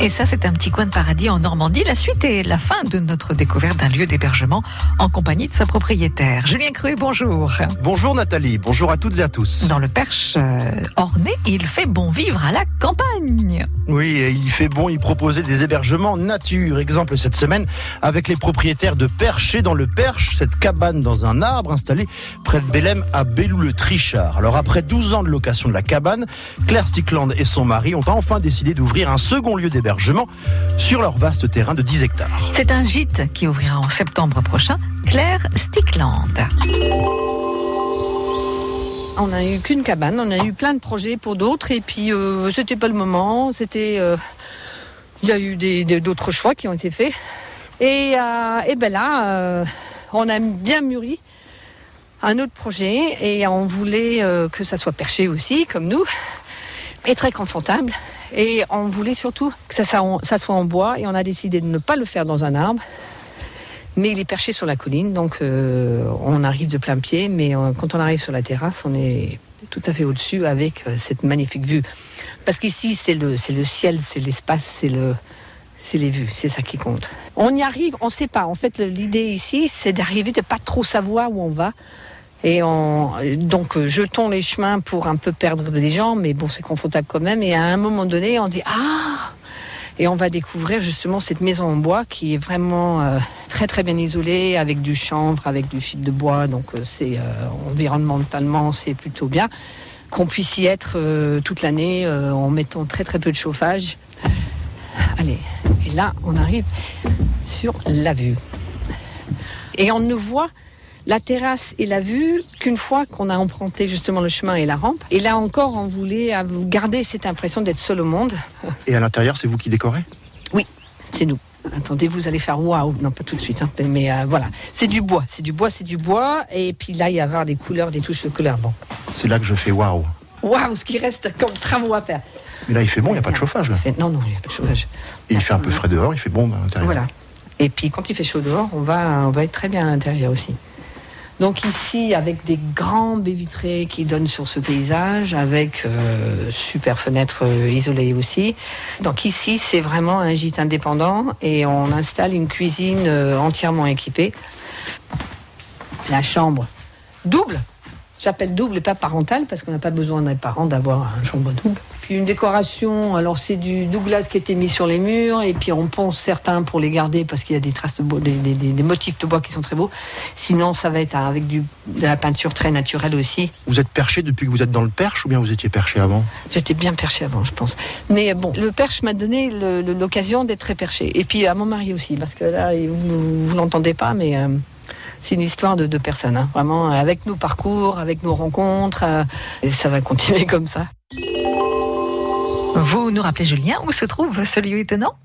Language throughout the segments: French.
Et ça, c'est un petit coin de paradis en Normandie. La suite est la fin de notre découverte d'un lieu d'hébergement en compagnie de sa propriétaire. Julien Cruet, bonjour. Bonjour Nathalie, bonjour à toutes et à tous. Dans le Perche euh, orné, il fait bon vivre à la campagne. Oui, et il fait bon y proposer des hébergements nature. Exemple cette semaine avec les propriétaires de Percher dans le Perche, cette cabane dans un arbre installée près de Bélem à Bellou-le-Trichard. Alors après 12 ans de location de la cabane, Claire Stickland et son mari ont enfin décidé d'ouvrir un second lieu d'hébergement sur leur vaste terrain de 10 hectares. C'est un gîte qui ouvrira en septembre prochain, Claire Stickland. On n'a eu qu'une cabane, on a eu plein de projets pour d'autres et puis euh, c'était pas le moment. C'était, euh, il y a eu d'autres choix qui ont été faits et, euh, et ben là, on a bien mûri un autre projet et on voulait que ça soit perché aussi, comme nous, et très confortable. Et on voulait surtout que ça, soit en bois et on a décidé de ne pas le faire dans un arbre. Mais il est perché sur la colline, donc euh, on arrive de plein pied, mais euh, quand on arrive sur la terrasse, on est tout à fait au-dessus avec euh, cette magnifique vue. Parce qu'ici, c'est le, le ciel, c'est l'espace, c'est le, c'est les vues, c'est ça qui compte. On y arrive, on ne sait pas. En fait, l'idée ici, c'est d'arriver de pas trop savoir où on va. Et on, donc, euh, jetons les chemins pour un peu perdre des gens, mais bon, c'est confortable quand même. Et à un moment donné, on dit Ah Et on va découvrir justement cette maison en bois qui est vraiment euh, très très bien isolée, avec du chanvre, avec du fil de bois. Donc, euh, c'est environnementalement, c'est plutôt bien. Qu'on puisse y être toute l'année en mettant très très peu de chauffage. Allez, et là, on arrive sur la vue. Et on ne voit la terrasse et la vue qu'une fois qu'on a emprunté justement le chemin et la rampe. Et là encore, on voulait garder cette impression d'être seul au monde. Et à l'intérieur, c'est vous qui décorez? Oui, c'est nous. Attendez, vous allez faire waouh. Non, pas tout de suite, hein, mais euh, voilà. C'est du bois, c'est du bois, c'est du bois. Et puis là, il y a avoir des couleurs, des touches de couleurs. Bon. C'est là que je fais waouh. Waouh, ce qui reste comme travaux à faire. Mais là, il fait bon, il n'y a pas de chauffage. Là. Non, non, il n'y a pas de chauffage. Et il fait un peu frais dehors, il fait bon à l'intérieur. Voilà. Et puis quand il fait chaud dehors, on va, on va être très bien à l'intérieur aussi. Donc ici, avec des grands baies vitrées qui donnent sur ce paysage, avec euh, super fenêtres euh, isolées aussi. Donc ici, c'est vraiment un gîte indépendant et on installe une cuisine euh, entièrement équipée. La chambre double. J'appelle double et pas parentale parce qu'on n'a pas besoin d'un parent d'avoir un chambre double une décoration, alors c'est du Douglas qui était mis sur les murs, et puis on ponce certains pour les garder parce qu'il y a des traces de bois, des, motifs de bois qui sont très beaux. Sinon, ça va être avec du, de la peinture très naturelle aussi. Vous êtes perché depuis que vous êtes dans le perche ou bien vous étiez perché avant? J'étais bien perché avant, je pense. Mais bon, le perche m'a donné l'occasion d'être très perché. Et puis à mon mari aussi, parce que là, vous, ne l'entendez pas, mais. Euh, c'est une histoire de deux personnes, hein. vraiment, avec nos parcours, avec nos rencontres, euh, et ça va continuer comme ça. Vous nous rappelez, Julien, où se trouve ce lieu étonnant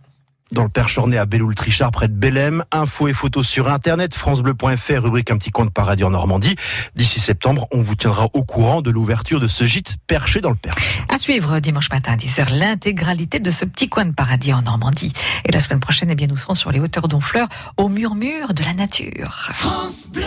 dans le Perche orné à Belloul-Trichard, près de Bélem. Infos et photos sur Internet, francebleu.fr, rubrique Un petit coin de paradis en Normandie. D'ici septembre, on vous tiendra au courant de l'ouverture de ce gîte perché dans le Perche. À suivre dimanche matin à 10h, l'intégralité de ce petit coin de paradis en Normandie. Et la semaine prochaine, eh bien, nous serons sur les hauteurs d'Honfleur, au murmure de la nature. France Bleu